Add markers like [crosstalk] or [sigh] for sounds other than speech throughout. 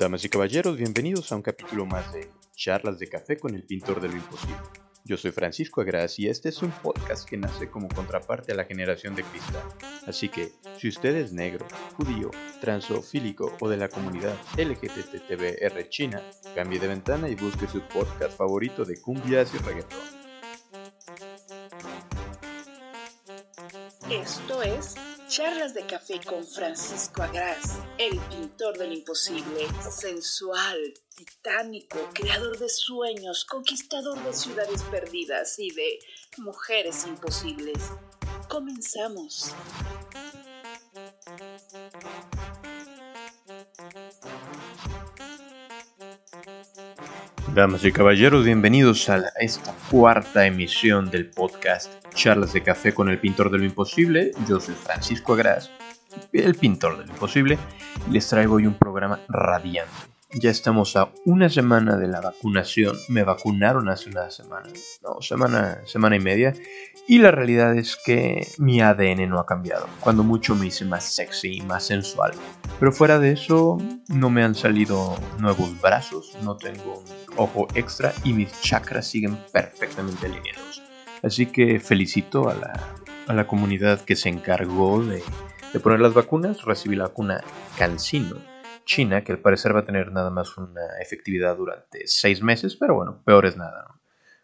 Damas y caballeros, bienvenidos a un capítulo más de Charlas de Café con el Pintor de lo Imposible. Yo soy Francisco Agras y este es un podcast que nace como contraparte a la generación de cristal. Así que, si usted es negro, judío, transofílico o de la comunidad LGBTBR China, cambie de ventana y busque su podcast favorito de cumbias y reggaetón. Esto es Charlas de Café con Francisco Agras, el pintor del imposible, sensual, titánico, creador de sueños, conquistador de ciudades perdidas y de mujeres imposibles. Comenzamos. Damas y caballeros, bienvenidos a esta cuarta emisión del podcast Charlas de Café con el Pintor de lo Imposible. Yo soy Francisco Agras, el Pintor de lo Imposible, y les traigo hoy un programa radiante. Ya estamos a una semana de la vacunación. Me vacunaron hace una semana, no, semana, semana y media. Y la realidad es que mi ADN no ha cambiado. Cuando mucho me hice más sexy y más sensual. Pero fuera de eso, no me han salido nuevos brazos, no tengo un ojo extra y mis chakras siguen perfectamente alineados. Así que felicito a la, a la comunidad que se encargó de, de poner las vacunas. Recibí la vacuna Cancino China, que al parecer va a tener nada más una efectividad durante seis meses, pero bueno, peor es nada.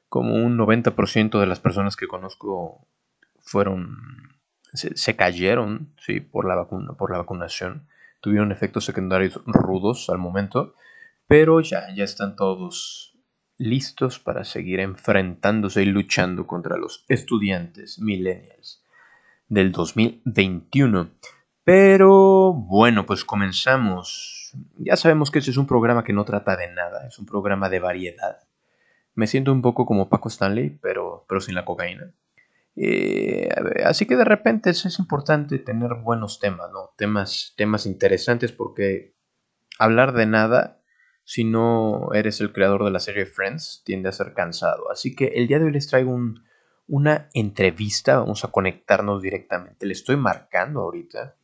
Como un 90% de las personas que conozco fueron, se, cayeron, sí, por la vacuna, por la vacunación, tuvieron efectos secundarios rudos al momento, pero ya, ya están todos listos para seguir enfrentándose y luchando contra los estudiantes millennials del 2021. Pero bueno, pues comenzamos. Ya sabemos que este es un programa que no trata de nada, es un programa de variedad. Me siento un poco como Paco Stanley, pero, pero sin la cocaína. Eh, así que de repente es, importante tener buenos temas, ¿no? Temas, temas interesantes porque hablar de nada, si no eres el creador de la serie Friends, tiende a ser cansado. Así que el día de hoy les traigo una entrevista, vamos a conectarnos directamente. Le estoy marcando ahorita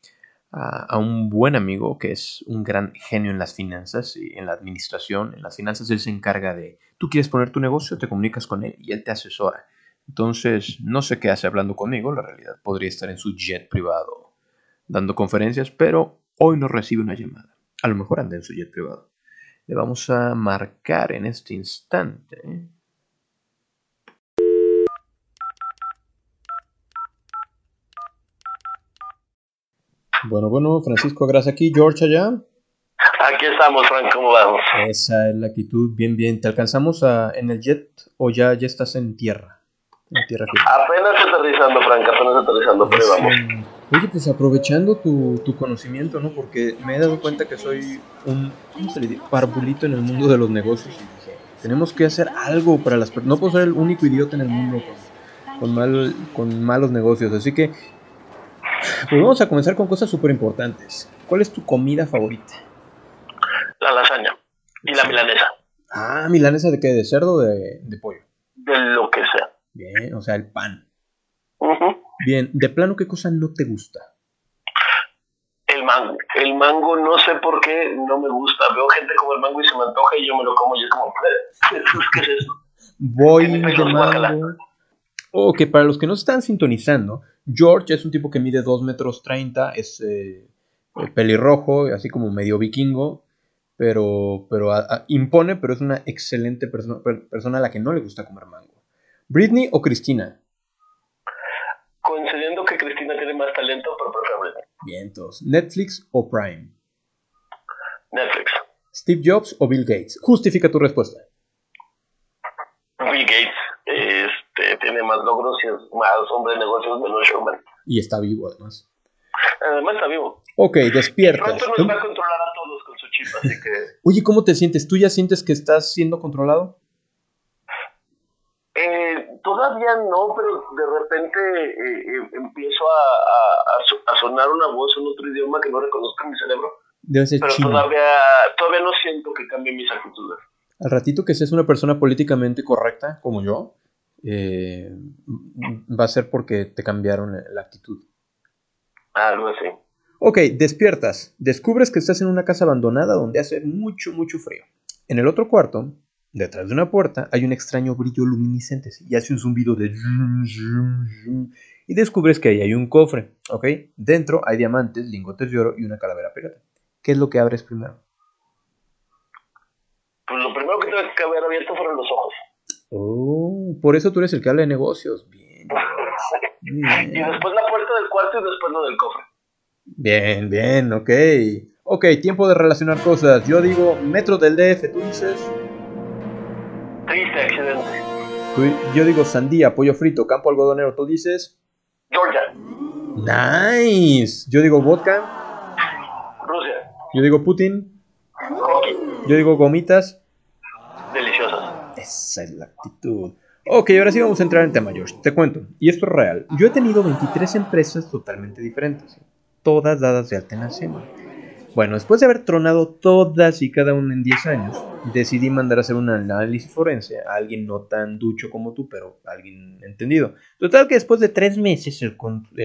a, un buen amigo que es un gran genio en las finanzas y en la administración. En las finanzas él se encarga de, tú quieres poner tu negocio, te comunicas con él y él te asesora. Entonces, no sé qué hace hablando conmigo, la realidad podría estar en su jet privado dando conferencias, pero hoy no recibe una llamada. A lo mejor anda en su jet privado. Le vamos a marcar en este instante. Bueno, bueno, Francisco, gracias aquí. George allá. Aquí estamos, Frank, ¿cómo vamos? Esa es la actitud, bien, bien. ¿Te alcanzamos a, en el jet o ya, ya estás en tierra? En tierra Apenas aterrizando, Frank, apenas aterrizando, pero vamos. Oye, pues aprovechando tu, tu, conocimiento, ¿no? Porque me he dado cuenta que soy un, ¿cómo se le dice? Parbulito en el mundo de los negocios. Y tenemos que hacer algo para las personas. No puedo ser el único idiota en el mundo con, con, mal, con malos negocios. Así que pues vamos a comenzar con cosas súper importantes. ¿Cuál es tu comida favorita? La lasaña y la milanesa. Ah, milanesa de qué? ¿De cerdo o de, pollo? De lo que sea. Bien, o sea, el pan. Bien, de plano, ¿qué cosa no te gusta? El mango. El mango no sé por qué no me gusta. Veo gente como el mango y se me antoja y yo me lo como y es como, ¿qué es eso? Voy de mango. Ok, para los que no están sintonizando, George es un tipo que mide 2 metros 30, es eh, pelirrojo, así como medio vikingo, pero, pero impone, pero es una excelente persona a la que no le gusta comer mango. ¿Britney o Cristina? Coincidiendo que Cristina tiene más talento, pero prefiero. Bien, entonces, ¿Netflix o Prime? Netflix. ¿Steve Jobs o Bill Gates? Justifica tu respuesta. Bill Gates. Este, tiene más logros y es más hombre de negocios, menos showman. Y está vivo, además. Además está vivo. Ok, despierta. Pronto nos va a controlar a todos con su chip, así que... [laughs] Oye, ¿cómo te sientes? ¿Tú ya sientes que estás siendo controlado? Eh, todavía no, pero de repente eh, eh, empiezo a, a, sonar una voz en otro idioma que no reconozca mi cerebro. Debe ser pero Todavía, todavía no siento que cambie mis actitudes. Al ratito que seas una persona políticamente correcta, como yo, eh, va a ser porque te cambiaron la actitud. Algo así. Ok, despiertas. Descubres que estás en una casa abandonada donde hace mucho, mucho frío. En el otro cuarto, detrás de una puerta, hay un extraño brillo luminiscente y hace un zumbido de... Y descubres que ahí hay un cofre, ¿ok? Dentro hay diamantes, lingotes de oro y una calavera pirata. ¿Qué es lo que abres primero? Pues lo primero que tuve que haber abierto fueron los ojos. Oh, por eso tú eres el que habla de negocios. Bien. bien. [laughs] Y después la puerta del cuarto y después lo del cofre. Bien, bien, ok. Ok, tiempo de relacionar cosas. Yo digo metro del DF, tú dices. Triste accidente. yo digo sandía, pollo frito, campo algodonero, tú dices. Georgia. Nice. Yo digo vodka. Rusia. Yo digo Putin. Yo digo gomitas. Deliciosas. Esa es la actitud. Ok, ahora sí vamos a entrar en tema, George. Te cuento. Y esto es real. Yo he tenido 23 empresas totalmente diferentes. Todas dadas de alta en bueno, después de haber tronado todas y cada una en 10 años, decidí mandar a hacer un análisis forense a alguien no tan ducho como tú, pero alguien entendido. Total que después de tres meses el,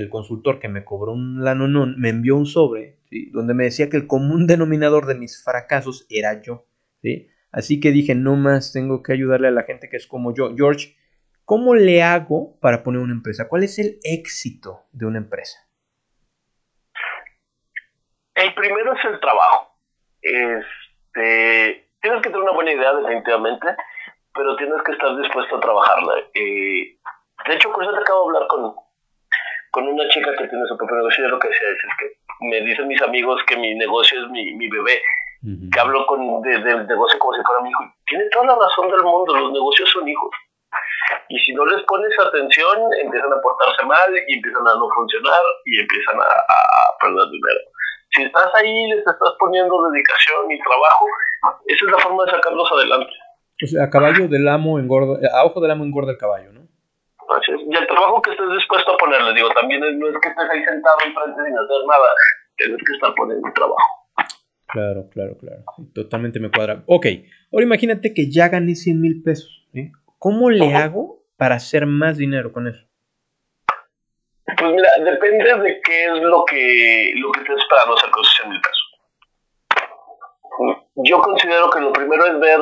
consultor que me cobró un lanonón me envió un sobre, donde me decía que el común denominador de mis fracasos era yo. ¿sí? Así que dije, no más tengo que ayudarle a la gente que es como yo. George, ¿cómo le hago para poner una empresa? ¿Cuál es el éxito de una empresa? El primero es el trabajo. Este, tienes que tener una buena idea, definitivamente, pero tienes que estar dispuesto a trabajarla. Eh, de hecho, con eso te acabo de hablar con, con una chica que tiene su propio negocio y lo que decía es, que me dicen mis amigos que mi negocio es mi, mi bebé, que hablo con, del negocio como si fuera mi hijo. Tiene toda la razón del mundo, los negocios son hijos. Y si no les pones atención, empiezan a portarse mal y empiezan a no funcionar y empiezan a, a perder dinero si estás ahí, les estás poniendo dedicación y trabajo, esa es la forma de sacarlos adelante. O sea, a caballo del amo engorda, a ojo del amo engorda el caballo, ¿no? Así es. Y el trabajo que estés dispuesto a ponerle, digo, también no es que estés ahí sentado enfrente sin hacer nada, tienes que estar poniendo trabajo. Claro, claro, claro. totalmente me cuadra. Ok, ahora imagínate que ya gané 100 mil pesos. ¿Cómo le hago para hacer más dinero con eso? Pues mira, depende de qué es lo que, lo que estés esperando hacer con 100 mil pesos. Yo considero que lo primero es ver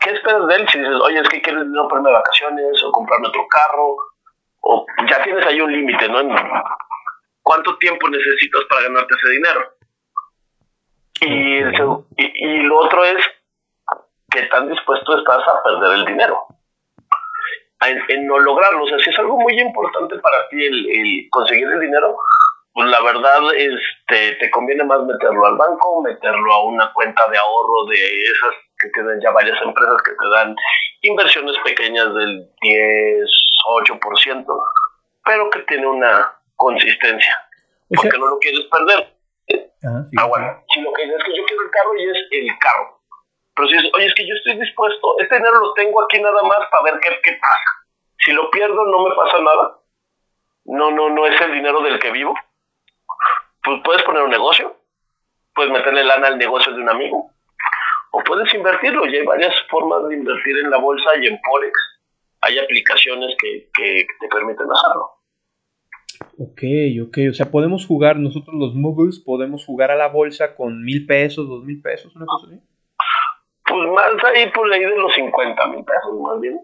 qué esperas de él. Si dices, oye, es que quiero dinero para vacaciones o comprarme otro carro, o ya tienes ahí un límite, ¿no? ¿Cuánto tiempo necesitas para ganarte ese dinero? Y, y lo otro es qué tan dispuesto estás a perder el dinero en, no lograrlo. O sea, si es algo muy importante para ti el, conseguir el dinero, pues la verdad este, te conviene más meterlo al banco, meterlo a una cuenta de ahorro de esas que tienen ya varias empresas que te dan inversiones pequeñas del 10, 8%, pero que tiene una consistencia, porque no lo quieres perder. Ah, ah, bueno, si lo que es que yo quiero el carro y es el carro pero si dices, oye, es que yo estoy dispuesto, este dinero lo tengo aquí nada más para ver qué, qué pasa. Si lo pierdo, no me pasa nada. No, no, no es el dinero del que vivo. Pues puedes poner un negocio, puedes meterle lana al negocio de un amigo, o puedes invertirlo. Y hay varias formas de invertir en la bolsa y en Forex. Hay aplicaciones que, que te permiten hacerlo. Ok, ok. O sea, podemos jugar, nosotros los moguls, podemos jugar a la bolsa con mil pesos, dos mil pesos, una cosa así. Pues más ahí por ahí de los 50 mil pesos, más bien.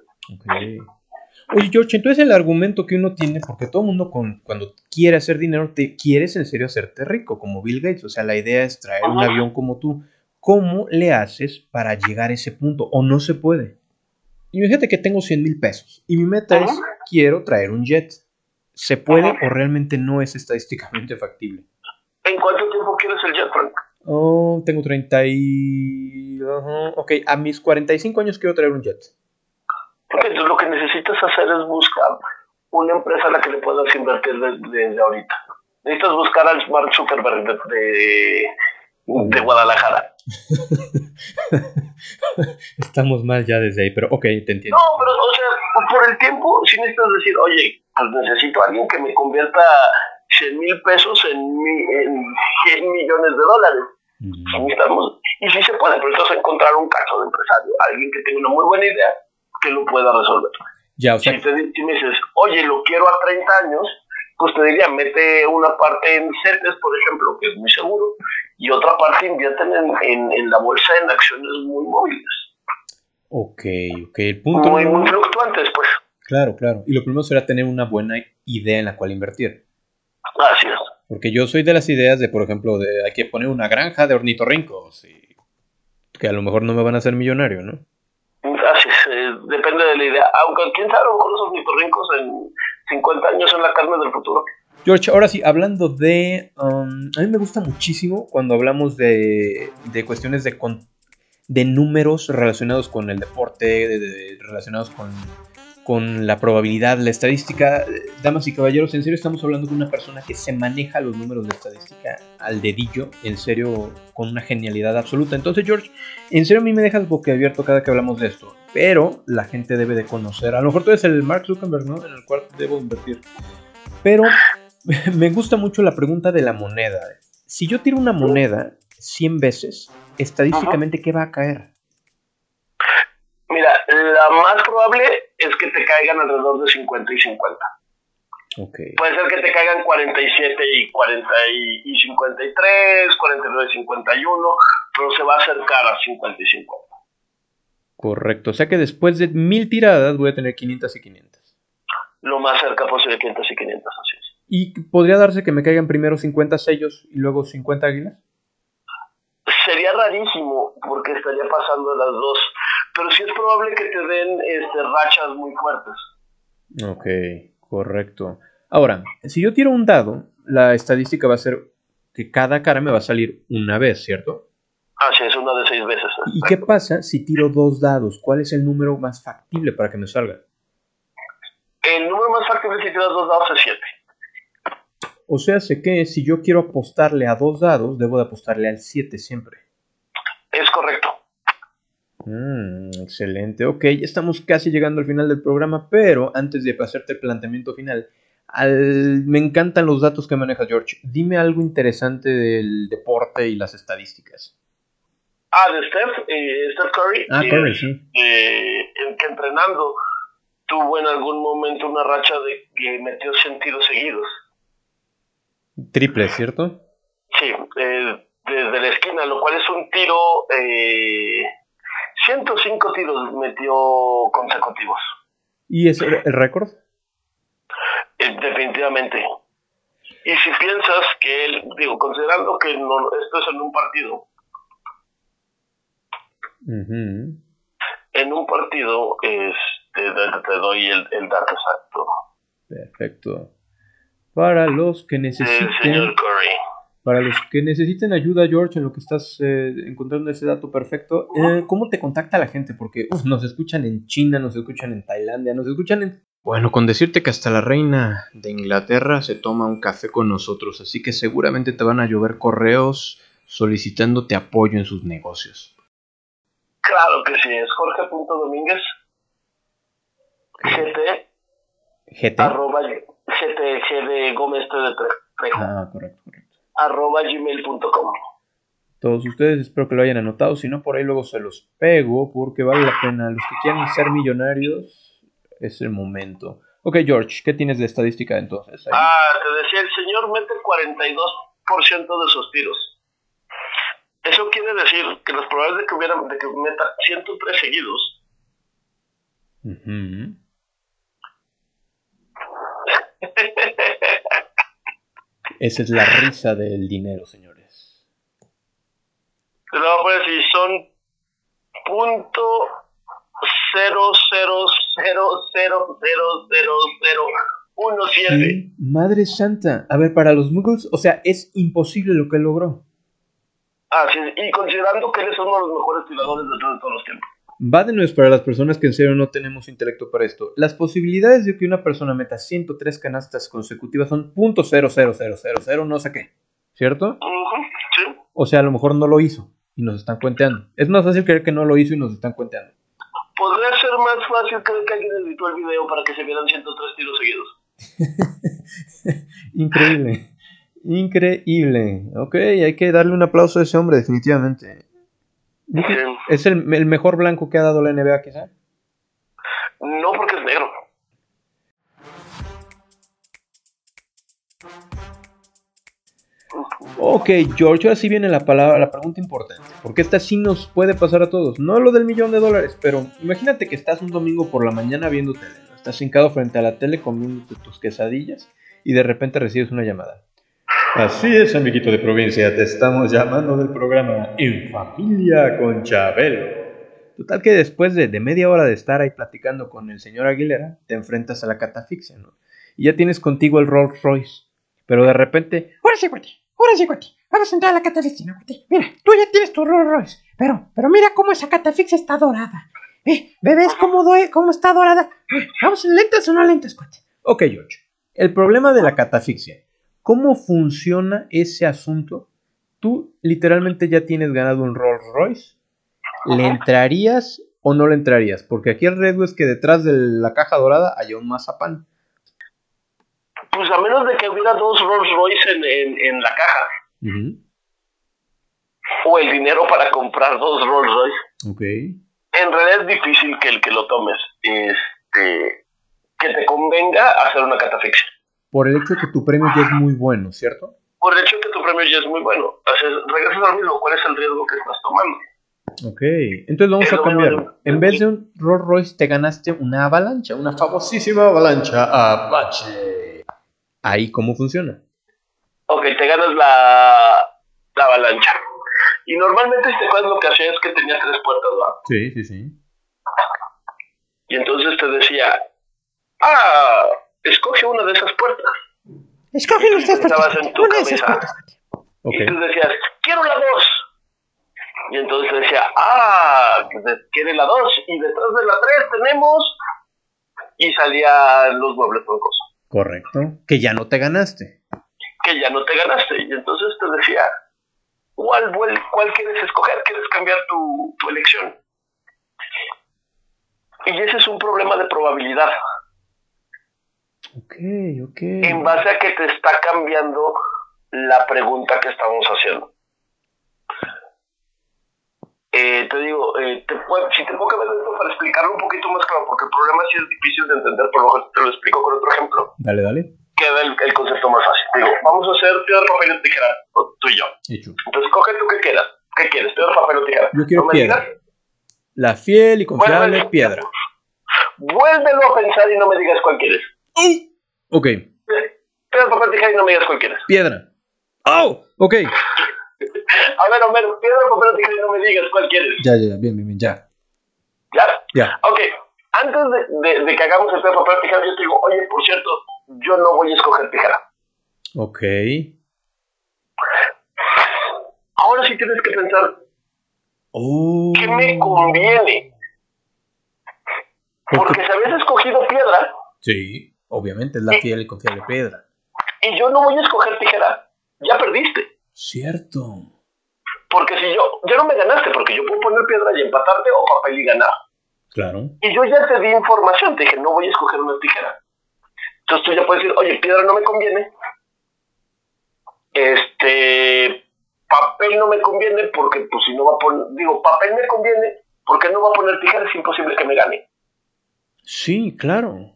Oye, George, entonces el argumento que uno tiene, porque todo el mundo con, cuando quiere hacer dinero, te quieres en serio hacerte rico, como Bill Gates. O sea, la idea es traer un avión como tú. ¿Cómo le haces para llegar a ese punto? ¿O no se puede? Imagínate que tengo 100 mil pesos y mi meta es, quiero traer un jet. ¿Se puede o realmente no es estadísticamente factible? ¿En cuánto tiempo quieres el jet, Frank? Oh, tengo 30 y... Ok, a mis 45 años quiero traer un jet. Entonces lo que necesitas hacer es buscar una empresa a la que le puedas invertir desde, ahorita. Necesitas buscar al Mark Zuckerberg de, de, Guadalajara. [laughs] Estamos mal ya desde ahí, pero ok, te entiendo. No, pero o sea, por el tiempo, si necesitas decir, oye, pues necesito a alguien que me convierta 100 mil pesos en, en 100 millones de dólares. y si se puede, pero entonces encontrar un caso de empresario, alguien que tenga una muy buena idea que lo pueda resolver. Ya, o sea, si, te, me dices, oye, lo quiero a 30 años, pues te diría, mete una parte en CETES, por ejemplo, que es muy seguro, y otra parte invierten en, en, la bolsa en acciones muy móviles. Ok, ok. El punto muy, muy fluctuantes, pues. Claro, claro. Y lo primero será tener una buena idea en la cual invertir. Así es. Porque yo soy de las ideas de, por ejemplo, de hay que poner una granja de ornitorrincos y que a lo mejor no me van a hacer millonario, ¿no? Así es, eh, depende de la idea. Aunque quién sabe, con los ornitorrincos en 50 años son la carne del futuro. George, ahora sí, hablando de... Um, a mí me gusta muchísimo cuando hablamos de, de cuestiones de, de números relacionados con el deporte, relacionados con con la probabilidad, la estadística. Damas y caballeros, en serio estamos hablando de una persona que se maneja los números de estadística al dedillo, en serio, con una genialidad absoluta. Entonces, George, en serio a mí me dejas boquiabierto cada que hablamos de esto. Pero la gente debe de conocer. A lo mejor tú eres el Mark Zuckerberg, ¿no? En el cual debo invertir. Pero [laughs] me gusta mucho la pregunta de la moneda. Si yo tiro una moneda 100 veces, estadísticamente, ¿qué va a caer? Mira, la más probable es que te caigan alrededor de 50 y 50. Okay. Puede ser que te caigan 47 y 40 y, 53, 49 y 51, pero se va a acercar a 50 y 50. Correcto, o sea que después de mil tiradas voy a tener 500 y 500. Lo más cerca posible 500 y 500, así es. ¿Y podría darse que me caigan primero 50 sellos y luego 50 águilas? Sería rarísimo porque estaría pasando las dos pero sí es probable que te den este, rachas muy fuertes. Ok, correcto. Ahora, si yo tiro un dado, la estadística va a ser que cada cara me va a salir una vez, ¿cierto? Ah, sí, es una de seis veces. ¿Y qué pasa si tiro dos dados? ¿Cuál es el número más factible para que me salga? El número más factible si tiras dos dados es siete. O sea, sé que si yo quiero apostarle a dos dados, debo de apostarle al 7 siempre. Es correcto. Mm, excelente. Ok, ya estamos casi llegando al final del programa, pero antes de pasarte el planteamiento final, me encantan los datos que maneja George. Dime algo interesante del deporte y las estadísticas. Ah, de Steph, eh, Steph Curry. Ah, Curry, sí. Eh, que entrenando tuvo en algún momento una racha de que metió 100 tiros seguidos. Triple, ¿cierto? Sí, eh, desde la esquina, lo cual es un tiro 105 tiros metió consecutivos. ¿Y es el récord? Eh, definitivamente. Y si piensas que él, digo, considerando que no, esto es en un partido, en un partido este, te, doy el, dato exacto. Perfecto. Para los que necesiten... señor Curry. Para los que necesiten ayuda, George, en lo que estás eh, encontrando ese dato perfecto, eh, ¿cómo te contacta la gente? Porque nos escuchan en China, nos escuchan en Tailandia, nos escuchan en... Bueno, con decirte que hasta la reina de Inglaterra se toma un café con nosotros, así que seguramente te van a llover correos solicitándote apoyo en sus negocios. Claro que sí, es Jorge.domínguez GT GT arroba GT, Gómez Ah, correcto, correcto arroba gmail.com. Todos ustedes espero que lo hayan anotado, si no por ahí luego se los pego porque vale la pena. Los que quieran ser millonarios es el momento. Ok, George, ¿qué tienes de estadística entonces? Ah, te decía, el señor mete el 42% de sus tiros. Eso quiere decir que las probabilidades de que, hubiera, de que meta 103 seguidos Esa es la risa del dinero, señores. No, pues si son punto cero cero cero cero cero cero cero uno siete. Madre santa. A ver, para los Muggles, o sea, es imposible lo que logró. Ah, sí, y considerando que él es uno de los mejores tiradores de todos los tiempos. Va de nuevo para las personas que en serio no tenemos intelecto para esto. Las posibilidades de que una persona meta 103 canastas consecutivas son .00000 no sé qué. ¿Cierto? O sea, a lo mejor no lo hizo y nos están cuenteando. Es más fácil creer que no lo hizo y nos están cuenteando. Podría ser más fácil creer que alguien editó el video para que se vieran 103 tiros seguidos. [laughs] Increíble. Increíble. Ok, hay que darle un aplauso a ese hombre, definitivamente. ¿Es el, mejor blanco que ha dado la NBA, quizá? No, porque es negro. Ok, George, ahora sí viene la palabra, la pregunta importante. Porque esta sí nos puede pasar a todos. No lo del millón de dólares, pero imagínate que estás un domingo por la mañana viendo tele. Estás hincado frente a la tele comiendo tus quesadillas y de repente recibes una llamada. Así es, amiguito de provincia, te estamos llamando del programa En Familia con Chabelo. Total que después de, media hora de estar ahí platicando con el señor Aguilera, te enfrentas a la catafixia, ¿no? Y ya tienes contigo el Rolls Royce. Pero de repente, ahora sí, güey, ahora sí, güey, vamos a entrar a la catafixia, ¿no, Mira, tú ya tienes tu Rolls Royce, pero, pero mira cómo esa catafixia está dorada. Eh, ¿ves cómo, está dorada? Vamos, ¿lentas o no lentas, güey? Ok, George. El problema de la catafixia. ¿Cómo funciona ese asunto? Tú literalmente ya tienes ganado un Rolls Royce ¿Le entrarías o no le entrarías? Porque aquí el riesgo es que detrás de la caja dorada haya un mazapán. Pues a menos de que hubiera dos Rolls Royce en, la caja. O el dinero para comprar dos Rolls Royce. Ok. En realidad es difícil que el que lo tomes, este, que te convenga hacer una catafixia. Por el hecho de que tu premio ya es muy bueno, ¿cierto? Por el hecho de que tu premio ya es muy bueno. regresas al mismo, ¿cuál es el riesgo que estás tomando? Ok, entonces vamos a cambiar. En vez de un Rolls Royce, te ganaste una avalancha, una famosísima avalancha Apache. Ahí, ¿cómo funciona? Ok, te ganas la, la avalancha. Y normalmente, si te acuerdas, lo que hacía es que tenía tres puertas, ¿verdad? Sí, sí, sí. Y entonces te decía, ah, escoge una de esas puertas. Escoge una de esas puertas. En tu una cabeza, de esas puertas. Y tú decías, quiero la dos. Y entonces decía, ah, quiere la 2 y detrás de la 3 tenemos... Y salían los muebles troncos. Correcto. Que ya no te ganaste. Que ya no te ganaste. Y entonces te decía, ¿cuál, cuál quieres escoger? ¿Quieres cambiar tu, tu elección? Y ese es un problema de probabilidad. Ok, ok. En base a que te está cambiando la pregunta que estamos haciendo. Eh, te digo, eh, te si te puedo cambiar esto para explicarlo un poquito más claro, porque el problema sí es difícil de entender, pero te lo explico con otro ejemplo. Dale, dale. Queda el, el concepto más fácil. Te digo, vamos a hacer piedra, papel o tijera, tú y yo. Hecho. Entonces, coge tú qué quieras. ¿Qué quieres? ¿Piedra, papel o tijera? Yo quiero piedra. La fiel y confiable piedra. Vuélvelo a pensar y no me digas cuál quieres. Ok. Piedra, papel, tijera y no me digas cuál quieres. Piedra. ¡Oh! Ok. [laughs] A ver, Homero, piedra, papel tijera y no me digas cuál quieres. Ya, ya, bien, bien, bien, ya. ¿Ya? Ya. Ok, antes de, de, que hagamos el piedra, papel tijera, yo te digo, oye, por cierto, yo no voy a escoger tijera. Ok. Ahora sí tienes que pensar, oh. ¿qué me conviene? Porque si habías escogido piedra. Sí, obviamente es la fiel y confiable piedra. Y yo no voy a escoger tijera. Ya perdiste. Cierto. Porque si yo, ya no me ganaste, porque yo puedo poner piedra y empatarte o papel y ganar. Claro. Y yo ya te di información, te dije, no voy a escoger una tijera. Entonces tú ya puedes decir, oye, piedra no me conviene. Este, papel no me conviene porque, pues si no va a poner, digo, papel me conviene porque no va a poner tijera, es imposible que me gane. Sí, claro.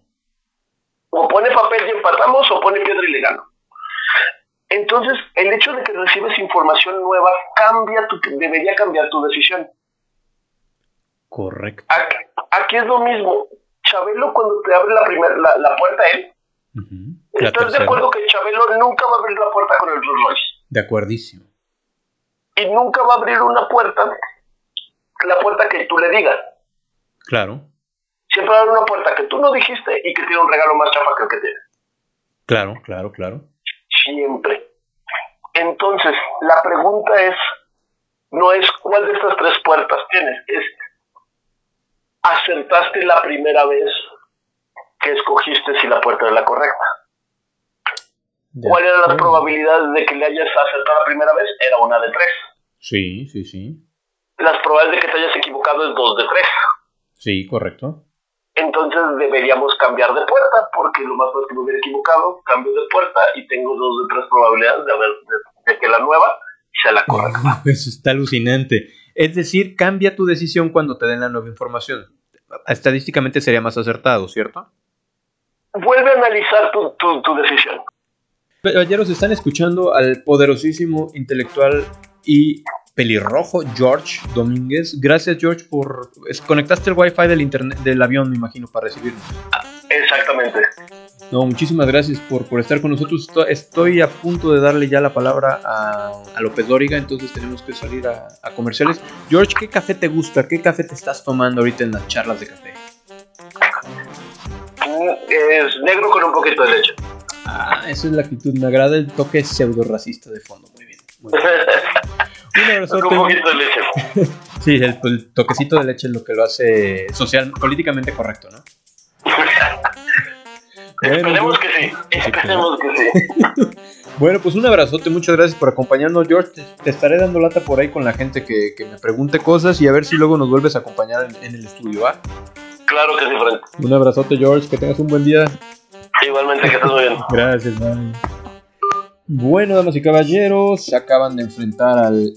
O pone papel y empatamos o pone piedra y le gano. Entonces, el hecho de que recibes información nueva cambia tu, debería cambiar tu decisión. Correcto. Aquí, es lo mismo. Chabelo, cuando te abre la, primera la, puerta él, ¿estás de acuerdo que Chabelo nunca va a abrir la puerta con el Rolls Royce? De acuerdísimo. Y nunca va a abrir una puerta, la puerta que tú le digas. Claro. Siempre va a abrir una puerta que tú no dijiste y que tiene un regalo más chapa que el que tiene. Claro, claro, claro siempre. Entonces, la pregunta es, no es cuál de estas tres puertas tienes, es, ¿acertaste la primera vez que escogiste si la puerta era la correcta? ¿Cuáles eran las probabilidades de que le hayas acertado la primera vez? Era una de tres. Sí, sí, sí. Las probabilidades de que te hayas equivocado es dos de tres. Sí, correcto entonces deberíamos cambiar de puerta, porque lo más probable que me hubiera equivocado, cambio de puerta y tengo dos o tres probabilidades de, haber, de, que la nueva sea la correcta. [laughs] eso está alucinante. Es decir, cambia tu decisión cuando te den la nueva información. Estadísticamente sería más acertado, ¿cierto? Vuelve a analizar tu, tu, tu decisión. Caballeros, están escuchando al poderosísimo intelectual y pelirrojo George Domínguez. Gracias, George, por. Conectaste el wifi del internet del avión, me imagino, para recibirnos. Exactamente. No, muchísimas gracias por, por estar con nosotros. Estoy a punto de darle ya la palabra a, a López Dóriga, entonces tenemos que salir a, a, comerciales. George, ¿qué café te gusta? ¿Qué café te estás tomando ahorita en las charlas de café? Mm, es negro con un poquito de leche. Ah, esa es la actitud. Me agrada el toque pseudo racista de fondo. Muy bien. Muy bien. [laughs] Un abrazote. Un poquito de leche. [laughs] sí, el, el, toquecito de leche es lo que lo hace social, políticamente correcto, ¿no? Bueno, [laughs] Esperemos que sí. Esperemos que sí. [laughs] bueno, pues un abrazote, muchas gracias por acompañarnos, George. Te, te, estaré dando lata por ahí con la gente que, que, me pregunte cosas y a ver si luego nos vuelves a acompañar en, en el estudio, ¿va? Claro que sí, Frank. Un abrazote, George, que tengas un buen día. Igualmente, que estés muy bien. Gracias, man. Bueno, damas y caballeros, se acaban de enfrentar al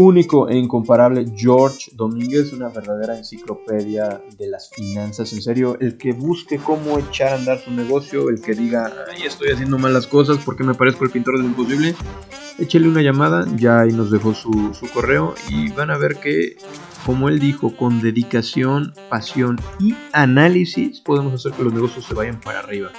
único e incomparable George Domínguez, una verdadera enciclopedia de las finanzas. En serio, el que busque cómo echar a andar su negocio, el que diga, ay, estoy haciendo mal las cosas porque me parezco el pintor del imposible, échele una llamada, ya ahí nos dejó su, su correo y van a ver que, como él dijo, con dedicación, pasión y análisis podemos hacer que los negocios se vayan para arriba.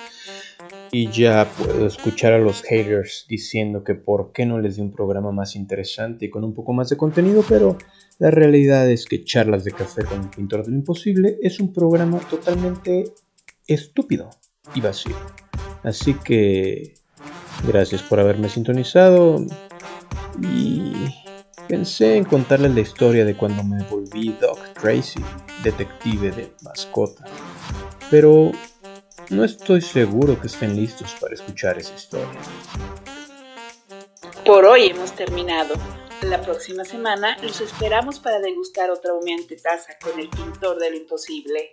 Y ya puedo escuchar a los haters diciendo que por qué no les di un programa más interesante y con un poco más de contenido, pero la realidad es que Charlas de Café con el Pintor del Imposible es un programa totalmente estúpido y vacío. Así que gracias por haberme sintonizado y pensé en contarles la historia de cuando me volví Doc Tracy, detective de mascota. Pero no estoy seguro que estén listos para escuchar esa historia. Por hoy hemos terminado. La próxima semana los esperamos para degustar otra humeante taza con el pintor de lo imposible.